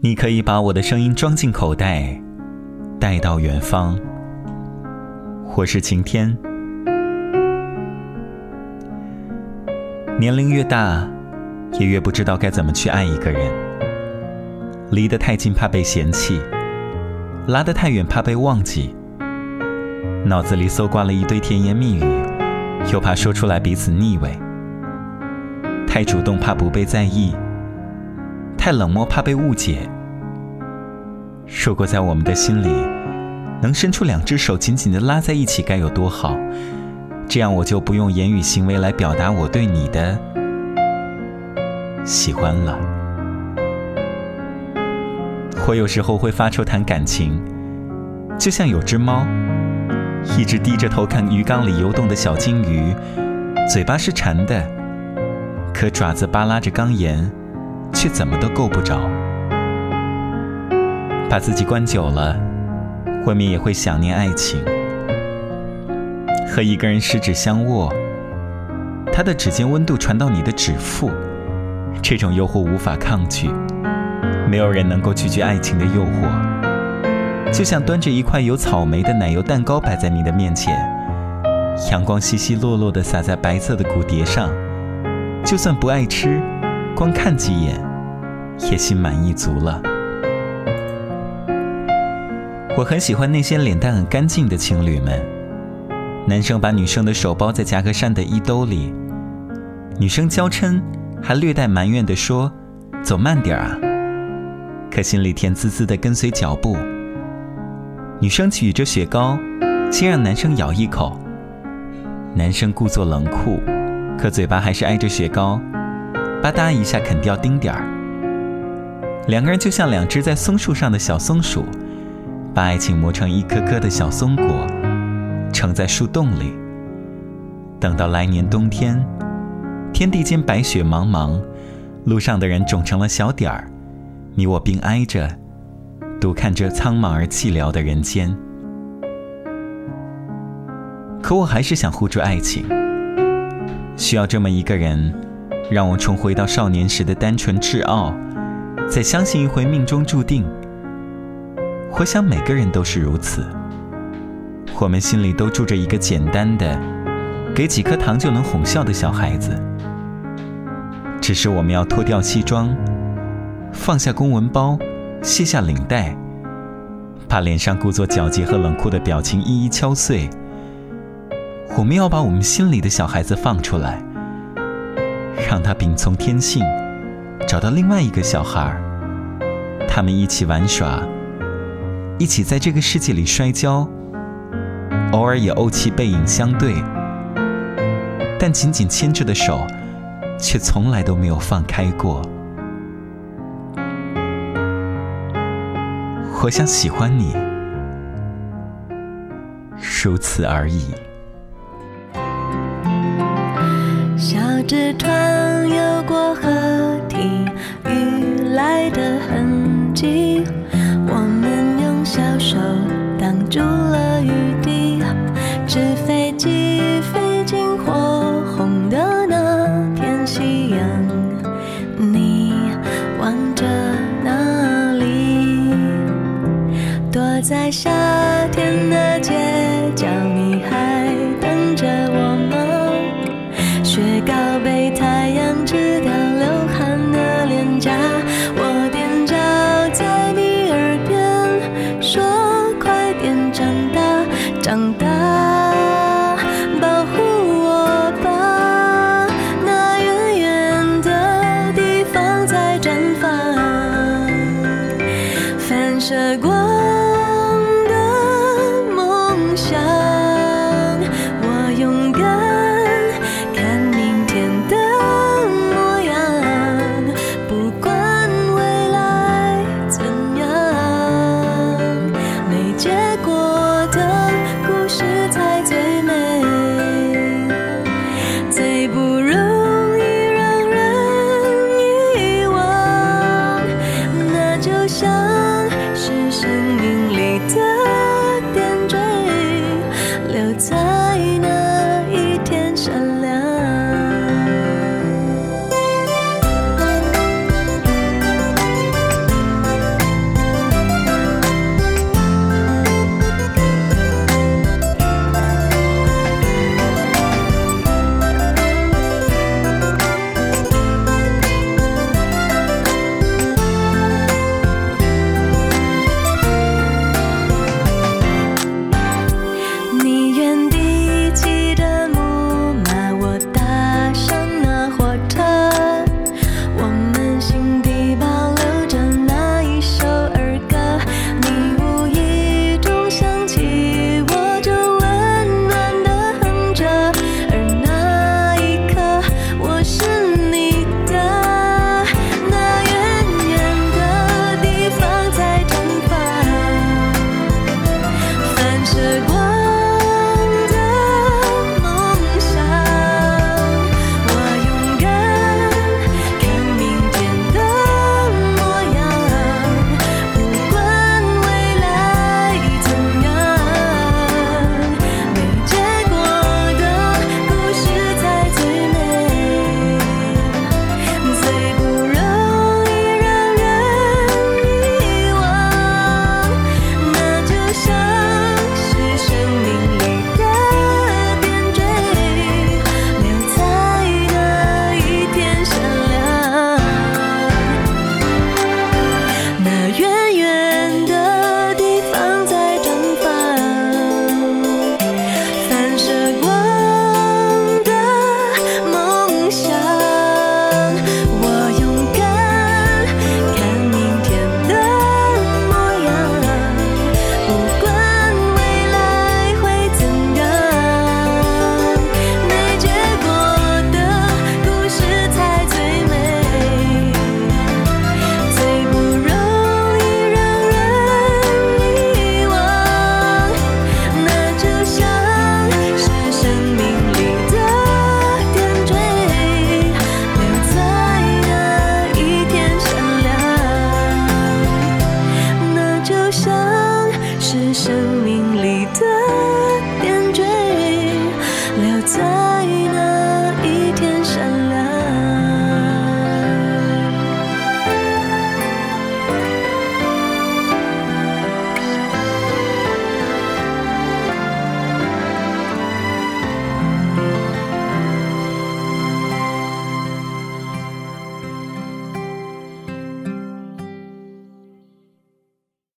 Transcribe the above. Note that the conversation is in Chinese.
你可以把我的声音装进口袋，带到远方。我是晴天。年龄越大，也越不知道该怎么去爱一个人。离得太近怕被嫌弃，拉得太远怕被忘记。脑子里搜刮了一堆甜言蜜语，又怕说出来彼此腻味。太主动怕不被在意，太冷漠怕被误解。如果在我们的心里，能伸出两只手紧紧的拉在一起，该有多好！这样我就不用言语行为来表达我对你的喜欢了。我有时候会发愁谈感情，就像有只猫，一直低着头看鱼缸里游动的小金鱼，嘴巴是馋的，可爪子扒拉着缸沿，却怎么都够不着。把自己关久了，未免也会想念爱情。和一个人十指相握，他的指尖温度传到你的指腹，这种诱惑无法抗拒，没有人能够拒绝爱情的诱惑。就像端着一块有草莓的奶油蛋糕摆在你的面前，阳光稀稀落落的洒在白色的骨碟上，就算不爱吃，光看几眼，也心满意足了。我很喜欢那些脸蛋很干净的情侣们。男生把女生的手包在夹克衫的衣兜里，女生娇嗔，还略带埋怨地说：“走慢点啊。”可心里甜滋滋地跟随脚步。女生举着雪糕，先让男生咬一口。男生故作冷酷，可嘴巴还是挨着雪糕，吧嗒一下啃掉丁点儿。两个人就像两只在松树上的小松鼠，把爱情磨成一颗颗的小松果。盛在树洞里，等到来年冬天，天地间白雪茫茫，路上的人肿成了小点儿，你我并挨着，独看这苍茫而寂寥的人间。可我还是想护住爱情，需要这么一个人，让我重回到少年时的单纯挚傲，再相信一回命中注定。我想每个人都是如此。我们心里都住着一个简单的，给几颗糖就能哄笑的小孩子。只是我们要脱掉西装，放下公文包，卸下领带，把脸上故作皎洁和冷酷的表情一一敲碎。我们要把我们心里的小孩子放出来，让他秉从天性，找到另外一个小孩他们一起玩耍，一起在这个世界里摔跤。偶尔也怄气背影相对，但紧紧牵着的手，却从来都没有放开过。我想喜欢你，如此而已。纸团游过河堤，雨来的痕迹，我们用小手挡住了雨滴。纸飞机飞进火红的那片夕阳，你望着哪里？躲在夏天的街角，你还等着我吗？雪生命。